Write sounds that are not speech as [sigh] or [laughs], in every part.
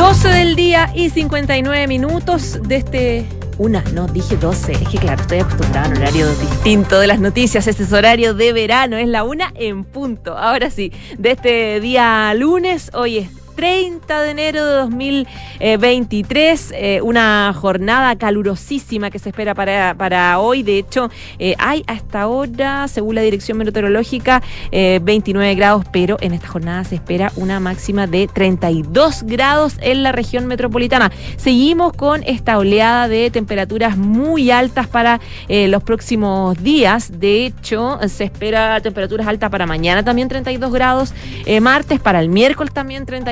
12 del día y 59 minutos de este una, no, dije 12. Es que claro, estoy acostumbrada a un horario distinto de las noticias. Este es horario de verano, es la una en punto. Ahora sí, de este día lunes, hoy es 30 de enero de 2023, eh, una jornada calurosísima que se espera para, para hoy. De hecho, eh, hay hasta ahora, según la Dirección Meteorológica, 29 eh, grados, pero en esta jornada se espera una máxima de 32 grados en la región metropolitana. Seguimos con esta oleada de temperaturas muy altas para los próximos días. De hecho, se espera temperaturas altas para mañana también 32 grados, martes para el miércoles también 31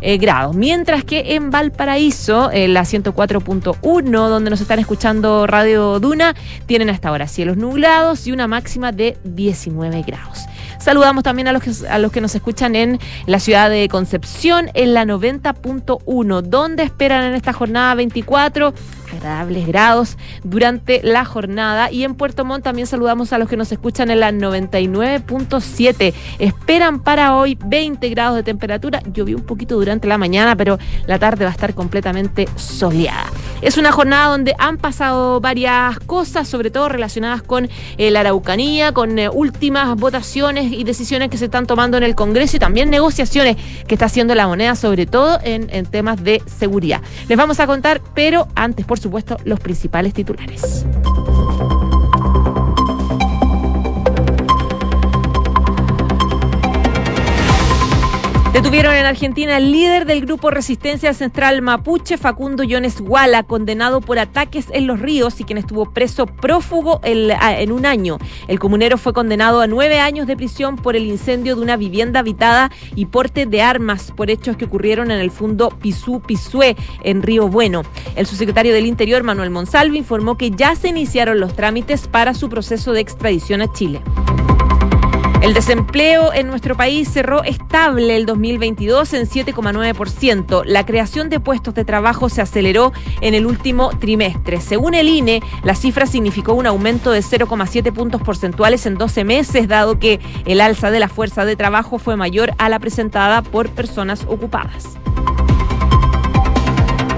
eh, grados. Mientras que en Valparaíso, en la 104.1, donde nos están escuchando Radio Duna, tienen hasta ahora cielos nublados y una máxima de 19 grados. Saludamos también a los que, a los que nos escuchan en la ciudad de Concepción, en la 90.1, donde esperan en esta jornada 24 agradables grados durante la jornada. Y en Puerto Montt también saludamos a los que nos escuchan en la 99.7. Esperan para hoy 20 grados de temperatura. Llovió un poquito durante la mañana, pero la tarde va a estar completamente soleada. Es una jornada donde han pasado varias cosas, sobre todo relacionadas con eh, la Araucanía, con eh, últimas votaciones y decisiones que se están tomando en el Congreso y también negociaciones que está haciendo la moneda, sobre todo en, en temas de seguridad. Les vamos a contar, pero antes, por supuesto, los principales titulares. Argentina al líder del grupo Resistencia Central Mapuche, Facundo Yones Guala, condenado por ataques en los ríos y quien estuvo preso prófugo en un año. El comunero fue condenado a nueve años de prisión por el incendio de una vivienda habitada y porte de armas por hechos que ocurrieron en el fondo Pisú Pisué, en Río Bueno. El subsecretario del Interior, Manuel Monsalvo, informó que ya se iniciaron los trámites para su proceso de extradición a Chile. El desempleo en nuestro país cerró estable el 2022 en 7,9%. La creación de puestos de trabajo se aceleró en el último trimestre. Según el INE, la cifra significó un aumento de 0,7 puntos porcentuales en 12 meses, dado que el alza de la fuerza de trabajo fue mayor a la presentada por personas ocupadas.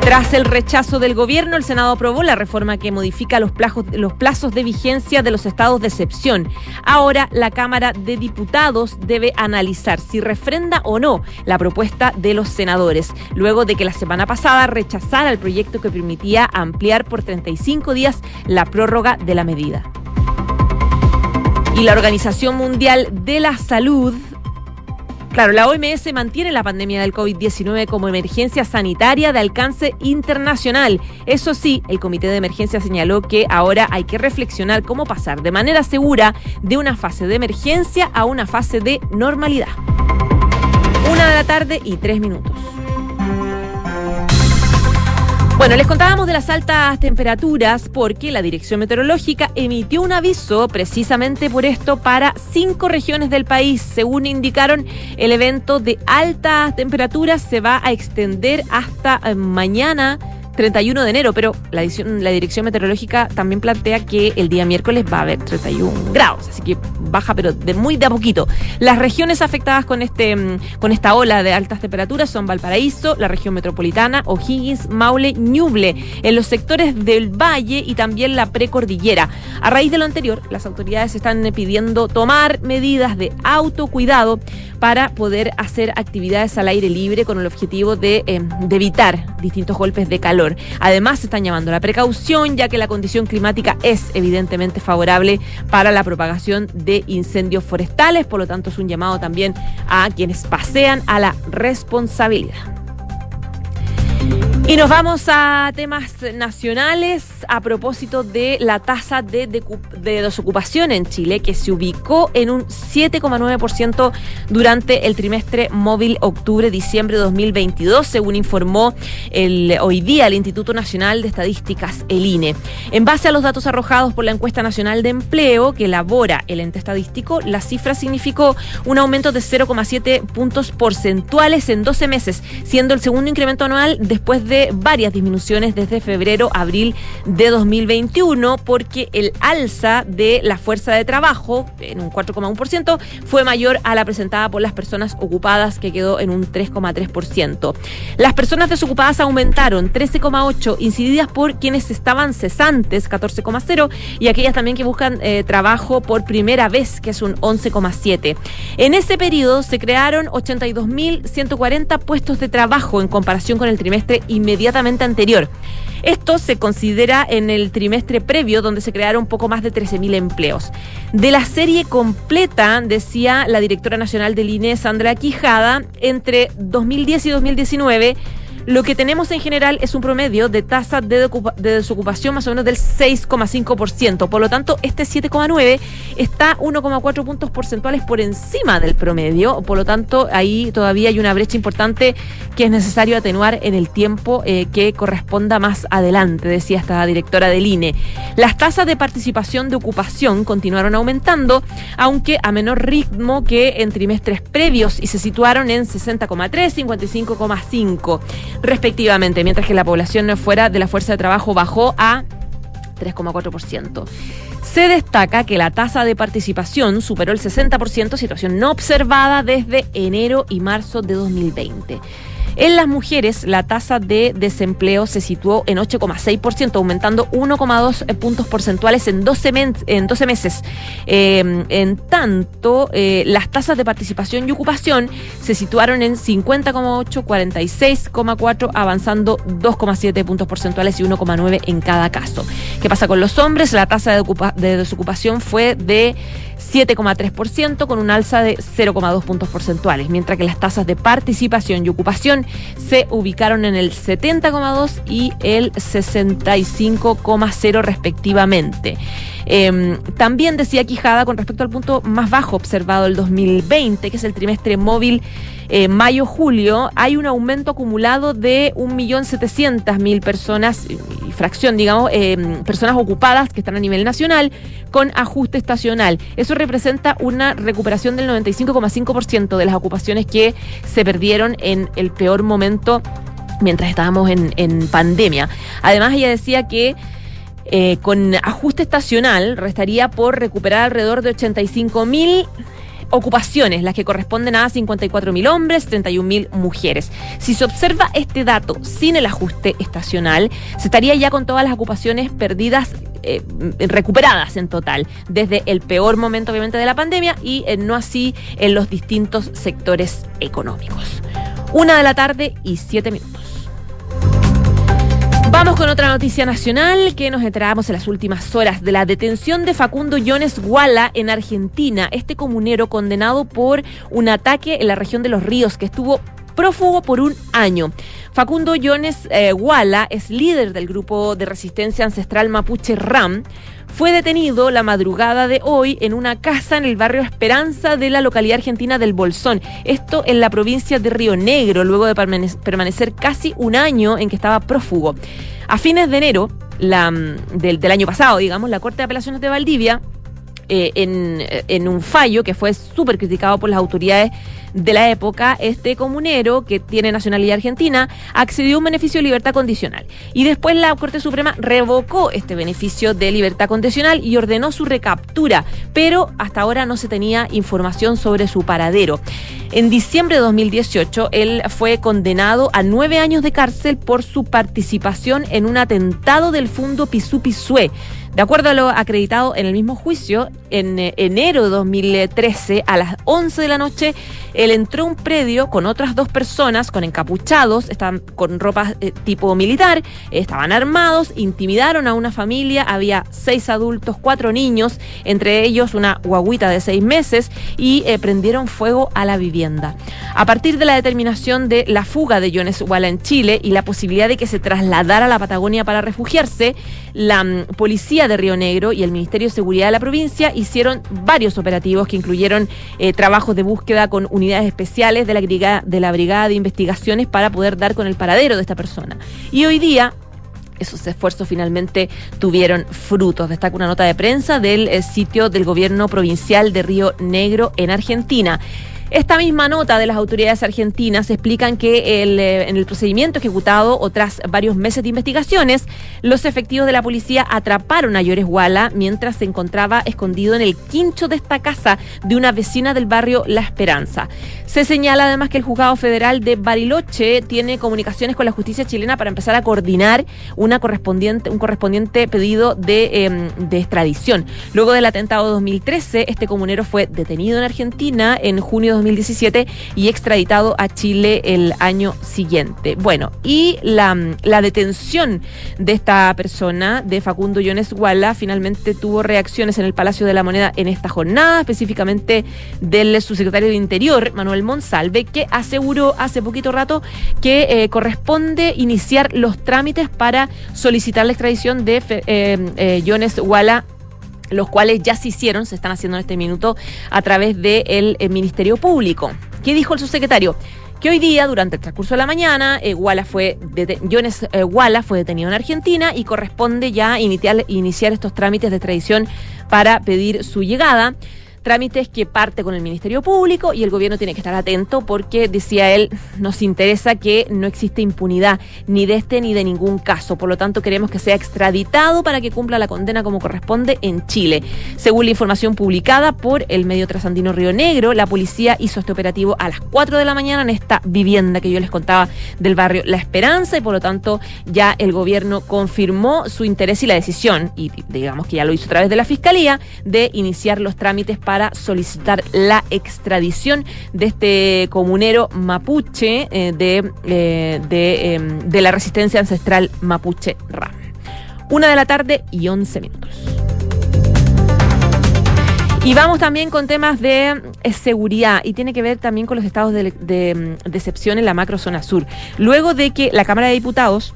Tras el rechazo del gobierno, el Senado aprobó la reforma que modifica los plazos, de vigencia de los estados de excepción. Ahora la Cámara de Diputados debe analizar si refrenda o no la propuesta de los senadores, luego de que la semana pasada rechazara el proyecto que permitía ampliar por 35 días la prórroga de la medida. Y la Organización Mundial de la Salud Claro, la OMS mantiene la pandemia del COVID-19 como emergencia sanitaria de alcance internacional. Eso sí, el Comité de Emergencia señaló que ahora hay que reflexionar cómo pasar de manera segura de una fase de emergencia a una fase de normalidad. Una de la tarde y tres minutos. Bueno, les contábamos de las altas temperaturas porque la Dirección Meteorológica emitió un aviso precisamente por esto para cinco regiones del país. Según indicaron, el evento de altas temperaturas se va a extender hasta eh, mañana 31 de enero, pero la, Dirección Meteorológica también plantea que el día miércoles va a haber 31 grados, así que baja, pero de muy de a poquito. Las regiones afectadas con, este, mm, con esta ola de altas temperaturas son Valparaíso, la región metropolitana, O'Higgins, Maule, Ñuble, en los sectores del valle y también la precordillera. A raíz de lo anterior, las autoridades están pidiendo tomar medidas de autocuidado para poder hacer actividades al aire libre con el objetivo de, de evitar distintos golpes de calor. Además, se están llamando a la precaución, ya que la condición climática es evidentemente favorable para la propagación de incendios forestales, por lo tanto es un llamado también a quienes pasean a la responsabilidad. Y nos vamos a temas nacionales a propósito de la tasa de, desocupación en Chile, que se ubicó en un 7,9% durante el trimestre móvil octubre-diciembre de 2022, según informó el, hoy día el Instituto Nacional de Estadísticas, el INE. En base a los datos arrojados por la encuesta nacional de empleo que elabora el ente estadístico, la cifra significó un aumento de 0,7 puntos porcentuales en 12 meses, siendo el segundo incremento anual después de varias disminuciones desde febrero abril de 2021 porque el alza de la fuerza de trabajo en un 4,1% fue mayor a la presentada por las personas ocupadas que quedó en un 3,3%. Las personas desocupadas aumentaron 13,8 incididas por quienes estaban cesantes 14,0 y aquellas también que buscan eh, trabajo por primera vez que es un 11,7. En ese periodo se crearon 82.140 puestos de trabajo en comparación con el trimestre inmediatamente anterior. Esto se considera en el trimestre previo, donde se crearon poco más de 13.000 empleos. De la serie completa, decía la directora nacional del INE, Sandra Quijada, entre 2010 y 2019 lo que tenemos en general es un promedio de tasa de, desocupación más o menos del 6,5%. Por lo tanto, este 7,9 está 1,4 puntos porcentuales por encima del promedio. Por lo tanto, ahí todavía hay una brecha importante que es necesario atenuar en el tiempo eh, que corresponda más adelante, decía esta directora del INE. Las tasas de participación de ocupación continuaron aumentando, aunque a menor ritmo que en trimestres previos y se situaron en 60,3, 55,5 respectivamente, mientras que la población fuera de la fuerza de trabajo bajó a 3,4%. Se destaca que la tasa de participación superó el 60%, situación no observada desde enero y marzo de 2020. En las mujeres, la tasa de desempleo se situó en 8,6%, aumentando 1,2 eh, puntos porcentuales en 12, en 12 meses. Em, en tanto, eh, las tasas de participación y ocupación se situaron en 50,8, 46,4, avanzando 2,7 puntos porcentuales y 1,9 en cada caso. ¿Qué pasa con los hombres? La tasa de desocupación fue de 7,3% con un alza de 0,2 puntos porcentuales, mientras que las tasas de participación y ocupación se ubicaron en el 70,2 y el 65,0 respectivamente. Em, también decía Quijada con respecto al punto más bajo observado el 2020, que es el trimestre móvil eh, mayo-julio, hay un aumento acumulado de 1.700.000 personas, fracción, digamos, em, personas ocupadas que están a nivel nacional con ajuste estacional. Eso representa una recuperación del 95,5% de las ocupaciones que se perdieron en el peor momento mientras estábamos en pandemia. Además, ella decía que eh, con ajuste estacional restaría por recuperar alrededor de 85 mil ocupaciones, las que corresponden a 54 mil hombres, 31 mil mujeres. Si se observa este dato sin el ajuste estacional, se estaría ya con todas las ocupaciones perdidas eh, recuperadas en total, desde el peor momento obviamente de la pandemia y eh, no así en los distintos sectores económicos. Una de la tarde y siete minutos. Vamos con otra noticia nacional que nos enteramos en las últimas horas de la detención de Facundo Yones Guala en Argentina, este comunero condenado por un ataque en la región de los ríos que estuvo prófugo por un año. Facundo Yones eh, Guala es líder del grupo de resistencia ancestral mapuche RAM fue detenido la madrugada de hoy en una casa en el barrio Esperanza de la localidad argentina del Bolsón. Esto en la provincia de Río Negro, luego de permanecer casi un año en que estaba prófugo. A fines de enero la, mm, del, año pasado, digamos, la Corte de Apelaciones de Valdivia, eh, en, en un fallo que fue súper criticado por las autoridades de la época, este comunero, que tiene nacionalidad argentina, accedió a un beneficio de libertad condicional. Y después la Corte Suprema revocó este beneficio de libertad condicional y ordenó su recaptura, pero hasta ahora no se tenía información sobre su paradero. En diciembre de 2018, él fue condenado a nueve años de cárcel por su participación en un atentado del Fundo Pisú Pisué de acuerdo a lo acreditado en el mismo juicio, en eh, enero de 2013, a las 11 de la noche, él entró a un predio con otras dos personas, con encapuchados, estaban con ropa eh, tipo militar, estaban armados, intimidaron a una familia, había seis adultos, cuatro niños, entre ellos una guaguita de seis meses, y eh, prendieron fuego a la vivienda. A partir de la determinación de la fuga de Jones Walla en Chile y la posibilidad de que se trasladara a la Patagonia para refugiarse, la mm, policía de Río Negro y el Ministerio de Seguridad de la provincia hicieron varios operativos que incluyeron eh, trabajos de búsqueda con unidades especiales de la, brigada, de la Brigada de Investigaciones para poder dar con el paradero de esta persona. Y hoy día esos esfuerzos finalmente tuvieron frutos. Destaca una nota de prensa del eh, sitio del gobierno provincial de Río Negro en Argentina. Esta misma nota de las autoridades argentinas explican que eh, en el procedimiento ejecutado o tras varios meses de investigaciones, los efectivos de la policía atraparon a Llores Guala mientras se encontraba escondido en el quincho de esta casa de una vecina del barrio La Esperanza. Se señala además que el juzgado federal de Bariloche tiene comunicaciones con la justicia chilena para empezar a coordinar un correspondiente pedido de, em, de extradición. Luego del atentado 2013, este comunero fue detenido en Argentina en junio de 2017 y extraditado a Chile el año siguiente. Bueno, y la, detención de esta persona, de Facundo Yones Guala, finalmente tuvo reacciones en el Palacio de la Moneda en esta jornada, específicamente del subsecretario de Interior, Manuel Monsalve, que aseguró hace poquito rato que eh, corresponde iniciar los trámites para solicitar la extradición de eh, eh, Yones Guala los cuales ya se hicieron, se están haciendo en este minuto a través del Ministerio Público. ¿Qué dijo el subsecretario? que hoy día, durante el transcurso de la mañana, eh, fue Jones eh, fue detenido en Argentina y corresponde ya iniciar, iniciar estos trámites de extradición para pedir su llegada trámites que parte con el Ministerio Público y el gobierno tiene que estar atento porque, decía él, nos interesa que no existe impunidad ni de este ni de ningún caso. Por lo tanto, queremos que sea extraditado para que cumpla la condena como corresponde en Chile. Según la información publicada por el medio trasandino Río Negro, la policía hizo este operativo a las 4 de la mañana en esta vivienda que yo les contaba del barrio La Esperanza y por lo tanto ya el gobierno confirmó su interés y la decisión, y digamos que ya lo hizo a través de la Fiscalía, de iniciar los trámites para para solicitar la extradición de este comunero mapuche eh, de, eh, em, de, la resistencia ancestral mapuche RAM. Una de la tarde y once minutos. Y vamos también con temas de eh, seguridad y tiene que ver también con los estados de, de, de excepción en la macrozona sur. Luego de que la Cámara de Diputados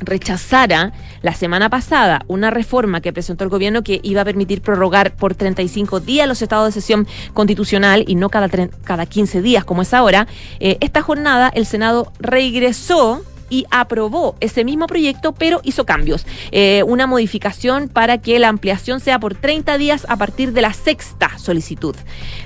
rechazara la semana pasada una reforma que presentó el gobierno que iba a permitir prorrogar por 35 días los estados de sesión constitucional y no cada, cada 15 días como es ahora, eh, esta jornada el Senado regresó y aprobó ese mismo proyecto, pero hizo cambios. Eh, una modificación para que la ampliación sea por 30 días a partir de la sexta solicitud.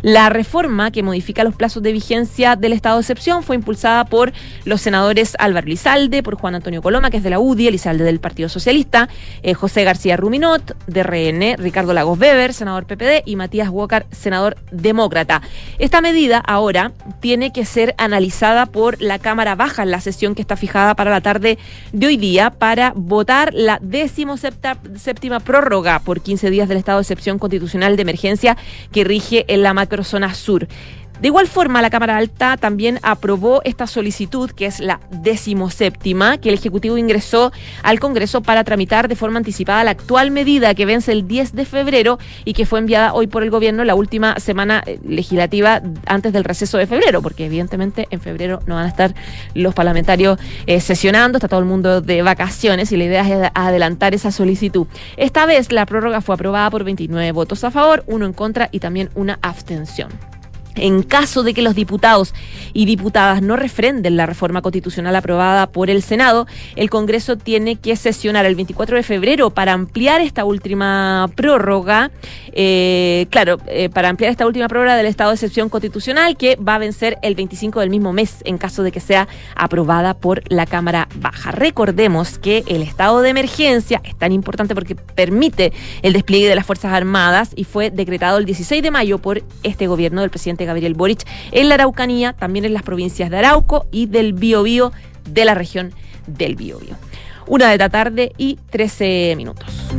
La reforma que modifica los plazos de vigencia del estado de excepción fue impulsada por los senadores Álvaro Lizalde, por Juan Antonio Coloma, que es de la UDI, Elizalde del Partido Socialista, eh, José García Ruminot, de RN, Ricardo Lagos Weber, senador PPD, y Matías Walker, senador demócrata. Esta medida ahora tiene que ser analizada por la Cámara Baja en la sesión que está fijada para la tarde de hoy día para votar la décimo séptima prórroga por 15 días del estado de excepción constitucional de emergencia que rige en la macrozona sur. De igual forma, la Cámara Alta también aprobó esta solicitud, que es la decimoséptima, que el Ejecutivo ingresó al Congreso para tramitar de forma anticipada la actual medida que vence el 10 de febrero y que fue enviada hoy por el Gobierno la última semana eh, legislativa antes del receso de febrero, porque evidentemente en febrero no van a estar los parlamentarios eh, sesionando, está todo el mundo de vacaciones y la idea es adelantar esa solicitud. Esta vez la prórroga fue aprobada por 29 votos a favor, uno en contra y también una abstención. En caso de que los diputados y diputadas no refrenden la reforma constitucional aprobada por el Senado, el Congreso tiene que sesionar el 24 de febrero para ampliar esta última prórroga, eh, claro, eh, para ampliar esta última prórroga del estado de excepción constitucional que va a vencer el 25 del mismo mes en caso de que sea aprobada por la Cámara Baja. Recordemos que el estado de emergencia es tan importante porque permite el despliegue de las Fuerzas Armadas y fue decretado el 16 de mayo por este gobierno del presidente Gabriel Boric en la Araucanía, también en las provincias de Arauco y del Biobío de la región del Biobío. Una de la tarde y 13 minutos.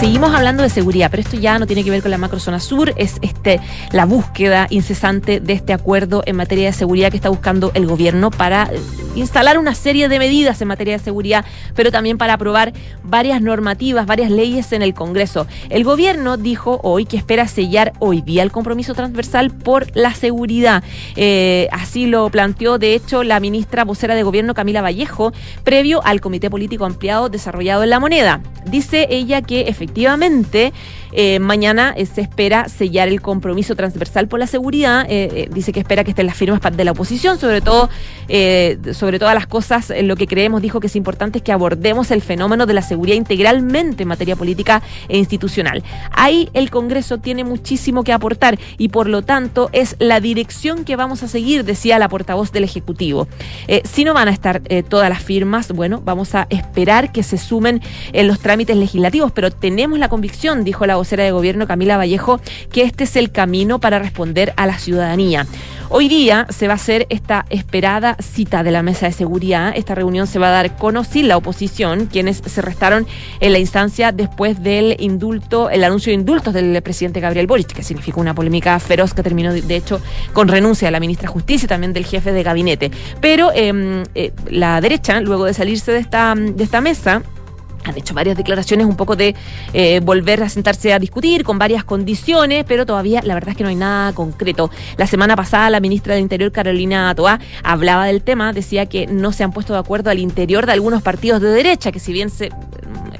Seguimos hablando de seguridad, pero esto ya no tiene que ver con la macrozona sur, es este la búsqueda incesante de este acuerdo en materia de seguridad que está buscando el gobierno para eh, instalar una serie de medidas en materia de seguridad, pero también para aprobar varias normativas, varias leyes en el Congreso. El gobierno dijo hoy que espera sellar hoy día el compromiso transversal por la seguridad. Eh, así lo planteó, de hecho, la ministra vocera de gobierno Camila Vallejo, previo al comité político ampliado desarrollado en la moneda. Dice ella que efectivamente efectivamente eh, mañana se espera sellar el compromiso transversal por la seguridad. dice que espera que estén las firmas de la oposición, sobre todo, sobre todas las cosas, lo que creemos, dijo que es importante es que abordemos el fenómeno de la seguridad integralmente en materia política e institucional. Ahí el Congreso tiene muchísimo que aportar y por lo tanto es la dirección que vamos a seguir, decía la portavoz del Ejecutivo. si no van a estar todas las firmas, bueno, vamos a esperar que se sumen en los trámites legislativos, pero tenemos la convicción, dijo la de gobierno Camila Vallejo, que este es el camino para responder a la ciudadanía. Hoy día se va a hacer esta esperada cita de la mesa de seguridad. Esta reunión se va a dar con o sin la oposición, quienes se restaron en la instancia después del indulto, el anuncio de indultos del presidente Gabriel Boric, que significó una polémica feroz que terminó, de hecho, con renuncia de la ministra de Justicia y también del jefe de gabinete. Pero em, eh, la derecha, luego de salirse de esta, de esta mesa, han hecho varias declaraciones un poco de eh, volver a sentarse a discutir con varias condiciones, pero todavía la verdad es que no hay nada concreto. La semana pasada la ministra del Interior, Carolina Toá, hablaba del tema, decía que no se han puesto de acuerdo al interior de algunos partidos de derecha, que si bien se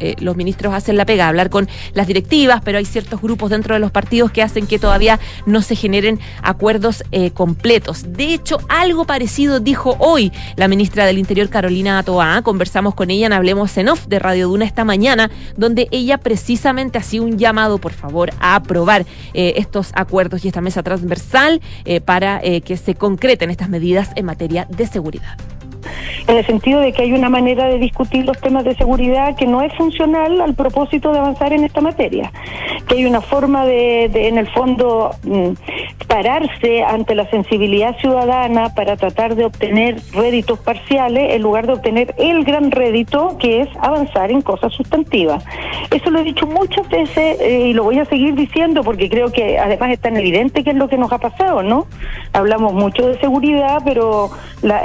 eh, los ministros hacen la pega, hablar con las directivas, pero hay ciertos grupos dentro de los partidos que hacen que todavía no se generen acuerdos eh, completos. De hecho, algo parecido dijo hoy la ministra del Interior, Carolina Toa. Conversamos con ella en Hablemos en Off de Radio Duna esta mañana, donde ella precisamente hacía un llamado, por favor, a aprobar eh, estos acuerdos y esta mesa transversal para que se concreten estas medidas en materia de seguridad en el sentido de que hay una manera de discutir los temas de seguridad que no es funcional al propósito de avanzar en esta materia, que hay una forma de, en el fondo, mm, pararse ante la sensibilidad ciudadana para tratar de obtener réditos parciales en lugar de obtener el gran rédito que es avanzar en cosas sustantivas. Eso lo he dicho muchas veces eh, y lo voy a seguir diciendo porque creo que además es tan evidente que es lo que nos ha pasado, ¿no? Hablamos mucho de seguridad, pero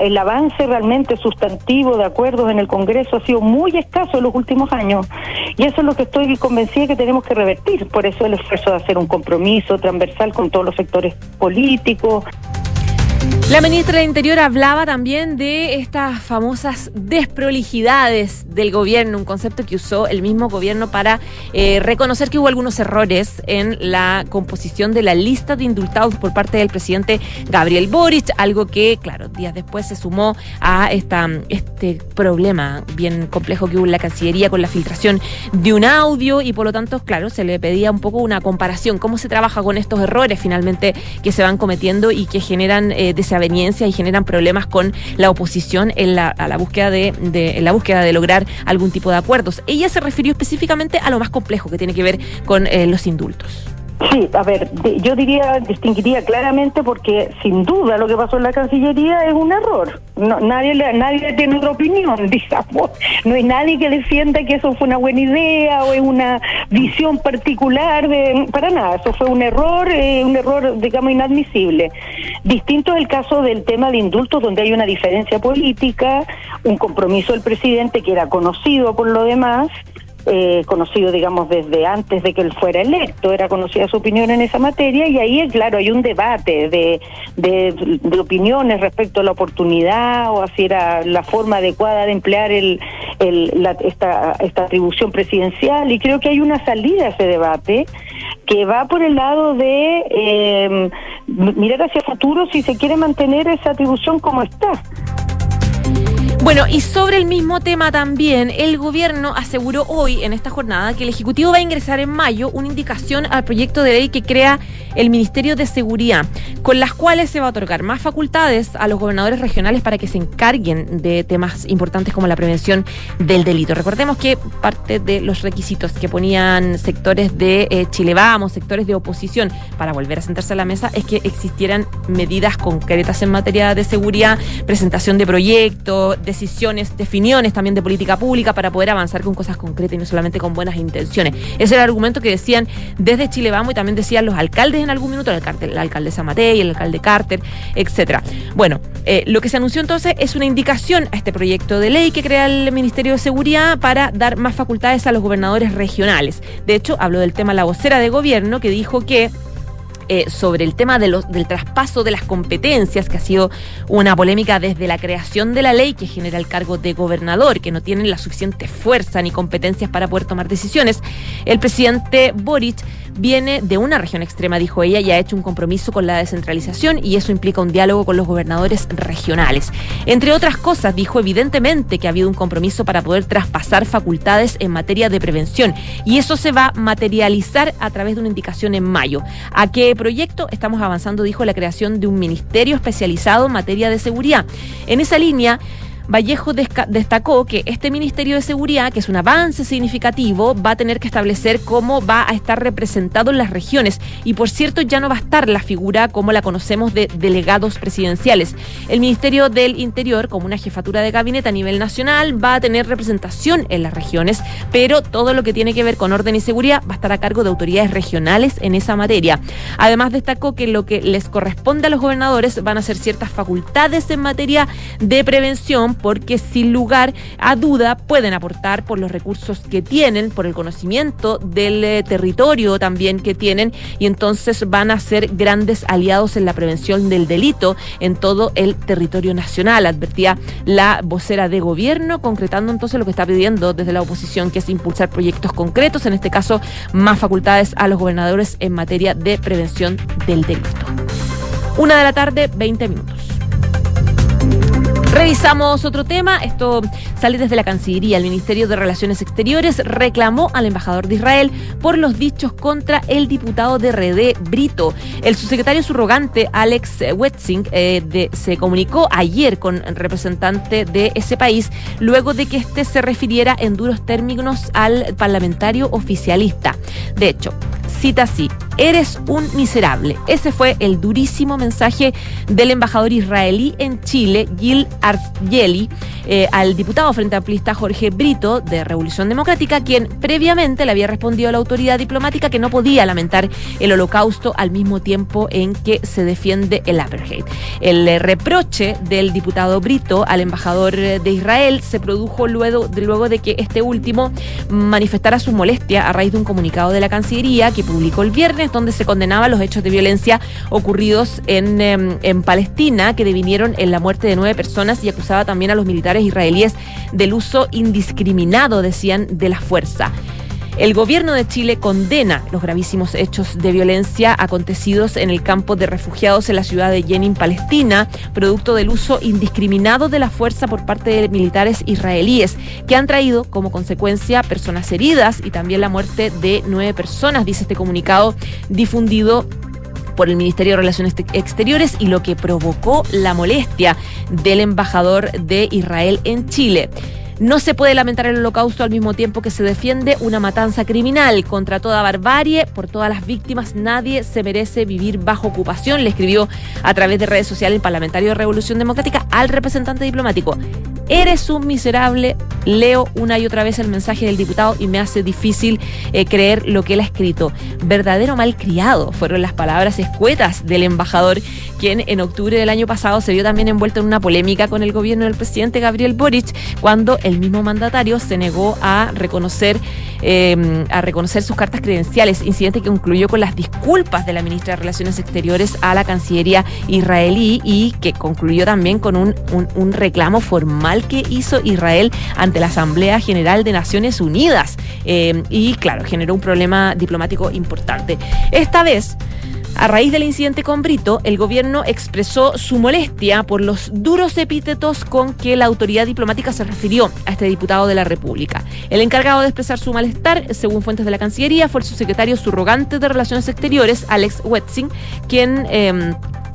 el avance realmente sustantivo de acuerdos en el Congreso ha sido muy escaso en los últimos años. Y eso es lo que estoy convencida que tenemos que revertir. Por eso el esfuerzo de hacer un compromiso transversal con todos los sectores políticos. La ministra del Interior hablaba también de estas famosas desprolijidades del gobierno, un concepto que usó el mismo gobierno para eh, reconocer que hubo algunos errores en la composición de la lista de indultados por parte del presidente Gabriel Boric, algo que, claro, días después se sumó a esta, este problema bien complejo que hubo en la Cancillería con la filtración de un audio y por lo tanto, claro, se le pedía un poco una comparación, cómo se trabaja con estos errores finalmente que se van cometiendo y que generan eh, y generan problemas con la oposición en la, a la búsqueda de, en la búsqueda de lograr algún tipo de acuerdos. Ella se refirió específicamente a lo más complejo que tiene que ver con los indultos. Sí, a ver, yo diría, distinguiría claramente porque sin duda lo que pasó en la Cancillería es un error. No, nadie, nadie tiene otra opinión, [laughs] digamos. No hay nadie que defienda que eso fue una buena idea o es una visión particular de, para nada. Eso fue un error, eh, un error, digamos, inadmisible. Distinto es el caso del tema de indultos, donde hay una diferencia política, un compromiso del presidente que era conocido por lo demás eh, conocido, digamos, desde antes de que él fuera electo, era conocida su opinión en esa materia y ahí, claro, hay un debate de, de, opiniones respecto a la oportunidad o si era la forma adecuada de emplear el, el, esta, esta atribución presidencial y creo que hay una salida a ese debate que va por el lado de eh, mirar hacia el futuro si se quiere mantener esa atribución como está. Bueno, y sobre el mismo tema también, el gobierno aseguró hoy en esta jornada que el Ejecutivo va a ingresar en mayo una indicación al proyecto de ley que crea el Ministerio de Seguridad, con las cuales se va a otorgar más facultades a los gobernadores regionales para que se encarguen de temas importantes como la prevención del delito. Recordemos que parte de los requisitos que ponían sectores de eh, Chile Vamos, sectores de oposición, para volver a sentarse a la mesa, es que existieran medidas concretas en materia de seguridad, presentación de proyectos, decisiones, definiciones también de política pública para poder avanzar con cosas concretas y no solamente con buenas intenciones. Ese era el argumento que decían desde Chile Vamos y también decían los alcaldes en algún minuto, el alcalde, la alcaldesa el alcalde Carter, etcétera. Bueno, eh, lo que se anunció entonces es una indicación a este proyecto de ley que crea el Ministerio de Seguridad para dar más facultades a los gobernadores regionales. De hecho, habló del tema la vocera de gobierno que dijo que eh, sobre el tema de los, del traspaso de las competencias, que ha sido una polémica desde la creación de la ley que genera el cargo de gobernador, que no tienen la suficiente fuerza ni competencias para poder tomar decisiones. El presidente Boric viene de una región extrema, dijo ella, y ha hecho un compromiso con la descentralización y eso implica un diálogo con los gobernadores regionales. Entre otras cosas, dijo evidentemente que ha habido un compromiso para poder traspasar facultades en materia de prevención y eso se va a materializar a través de una indicación en mayo. ¿A qué proyecto estamos avanzando? Dijo la creación de un ministerio especializado en materia de seguridad. En esa línea, Vallejo destacó que este Ministerio de Seguridad, que es un avance significativo, va a tener que establecer cómo va a estar representado en las regiones. Y por cierto, ya no va a estar la figura como la conocemos de delegados presidenciales. El Ministerio del Interior, como una jefatura de gabinete a nivel nacional, va a tener representación en las regiones, pero todo lo que tiene que ver con orden y seguridad va a estar a cargo de autoridades regionales en esa materia. Además, destacó que lo que les corresponde a los gobernadores van a ser ciertas facultades en materia de prevención porque sin lugar a duda pueden aportar por los recursos que tienen, por el conocimiento del eh, territorio también que tienen y entonces van a ser grandes aliados en la prevención del delito en todo el territorio nacional, advertía la vocera de gobierno, concretando entonces lo que está pidiendo desde la oposición, que es impulsar proyectos concretos, en este caso más facultades a los gobernadores en materia de prevención del delito. Una de la tarde, 20 minutos. Revisamos otro tema. Esto sale desde la Cancillería. El Ministerio de Relaciones Exteriores reclamó al embajador de Israel por los dichos contra el diputado de RD Brito. El subsecretario subrogante Alex Wetzing eh, se comunicó ayer con representante de ese país luego de que éste se refiriera en duros términos al parlamentario oficialista. De hecho, cita así, eres un miserable. Ese fue el durísimo mensaje del embajador israelí en Chile, Gil Argeli, eh, al diputado frente amplista Jorge Brito de Revolución Democrática, quien previamente le había respondido a la autoridad diplomática que no podía lamentar el holocausto al mismo tiempo en que se defiende el apartheid. El eh, reproche del diputado Brito al embajador eh, de Israel se produjo luego de, que este último manifestara su molestia a raíz de un comunicado de la Cancillería que publicó el viernes, donde se condenaba los hechos de violencia ocurridos en, em, en Palestina, que devinieron en la muerte de nueve personas y acusaba también a los militares israelíes del uso indiscriminado, decían, de la fuerza. El gobierno de Chile condena los gravísimos hechos de violencia acontecidos en el campo de refugiados en la ciudad de Jenin, Palestina, producto del uso indiscriminado de la fuerza por parte de militares israelíes, que han traído como consecuencia personas heridas y también la muerte de nueve personas, dice este comunicado difundido por el Ministerio de Relaciones Exteriores y lo que provocó la molestia del embajador de Israel en Chile. No se puede lamentar el holocausto al mismo tiempo que se defiende una matanza criminal contra toda barbarie, por todas las víctimas. Nadie se merece vivir bajo ocupación, le escribió a través de redes sociales el parlamentario de Revolución Democrática al representante diplomático. Eres un miserable. Leo una y otra vez el mensaje del diputado y me hace difícil eh, creer lo que él ha escrito. Verdadero malcriado fueron las palabras escuetas del embajador, quien en octubre del año pasado se vio también envuelto en una polémica con el gobierno del presidente Gabriel Boric cuando el mismo mandatario se negó a reconocer, em, a reconocer sus cartas credenciales, incidente que concluyó con las disculpas de la ministra de Relaciones Exteriores a la Cancillería israelí y que concluyó también con un, un reclamo formal que hizo Israel ante la Asamblea General de Naciones Unidas. Em, y claro, generó un problema diplomático importante. Esta vez, a raíz del incidente con Brito, el gobierno expresó su molestia por los duros epítetos con que la autoridad diplomática se refirió a este diputado de la República. El encargado de expresar su malestar, según fuentes de la Cancillería, fue el subsecretario subrogante de Relaciones Exteriores, Alex Wetzing, quien... Eh,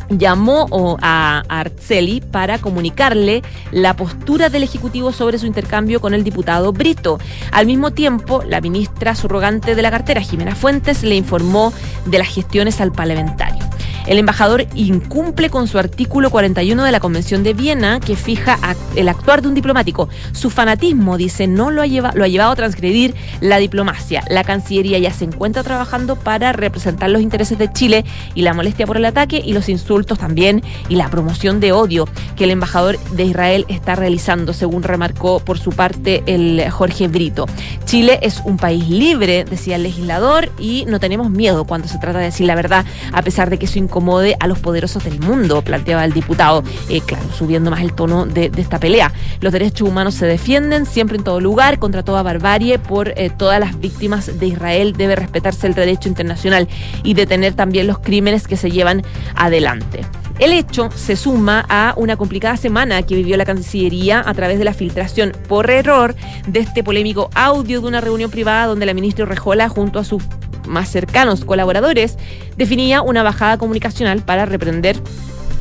llamó a Arceli para comunicarle la postura del Ejecutivo sobre su intercambio con el diputado Brito. Al mismo tiempo, la ministra subrogante de la cartera, Jimena Fuentes, le informó de las gestiones al parlamentario. El embajador incumple con su artículo 41 de la Convención de Viena que fija el actuar de un diplomático. Su fanatismo, dice, no lo ha, lo ha llevado a transgredir la diplomacia. La Cancillería ya se encuentra trabajando para representar los intereses de Chile y la molestia por el ataque y los insultos también y la promoción de odio que el embajador de Israel está realizando, según remarcó por su parte el Jorge Brito. Chile es un país libre, decía el legislador, y no tenemos miedo cuando se trata de decir la verdad, a pesar de que su a los poderosos del mundo, planteaba el diputado, eh, claro, subiendo más el tono de, esta pelea. Los derechos humanos se defienden siempre en todo lugar, contra toda barbarie, por eh, todas las víctimas de Israel. Debe respetarse el derecho internacional y detener también los crímenes que se llevan adelante. El hecho se suma a una complicada semana que vivió la Cancillería a través de la filtración por error de este polémico audio de una reunión privada donde la ministra Rejola junto a sus más cercanos colaboradores definía una bajada comunicacional para reprender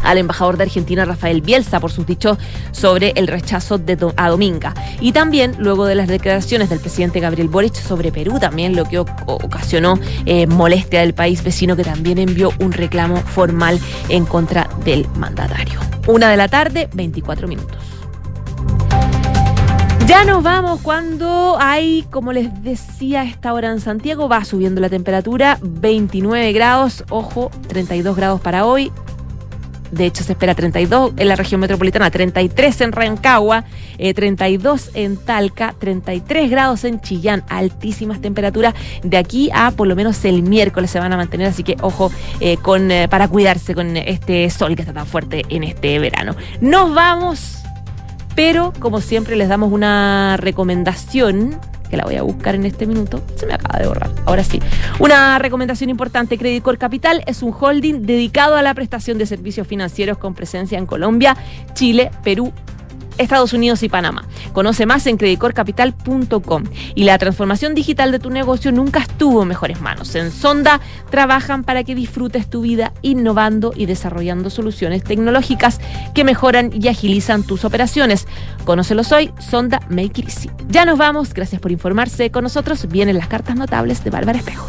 al embajador de Argentina Rafael Bielsa por sus dichos sobre el rechazo de a Dominga. Y también luego de las declaraciones del presidente Gabriel Boric sobre Perú, también lo que ocasionó eh, molestia del país vecino que también envió un reclamo formal en contra del mandatario. Una de la tarde, 24 minutos. Ya nos vamos cuando hay, como les decía esta hora en Santiago, va subiendo la temperatura, 29 grados, ojo, 32 grados para hoy, de hecho, se espera 32 en la región metropolitana, 33 en Rancagua, 32 eh, en Talca, 33 grados en Chillán. Altísimas temperaturas de aquí a por lo menos el miércoles se van a mantener, así que ojo eh, con, eh, para cuidarse con este sol que está tan fuerte en este verano. Nos vamos, pero como siempre les damos una recomendación que la voy a buscar en este minuto. Se me acaba de borrar. Ahora sí. Una recomendación importante, Credit Core Capital es un holding dedicado a la prestación de servicios financieros con presencia en Colombia, Chile, Perú Estados Unidos y Panamá. Conoce más en creditcorcapital.com. Y la transformación digital de tu negocio nunca estuvo en mejores manos. En Sonda trabajan para que disfrutes tu vida innovando y desarrollando soluciones tecnológicas que mejoran y agilizan tus operaciones. Conócelos hoy, Sonda Make It Easy. Ya nos vamos, gracias por informarse. Con nosotros vienen las cartas notables de Bárbara Espejo.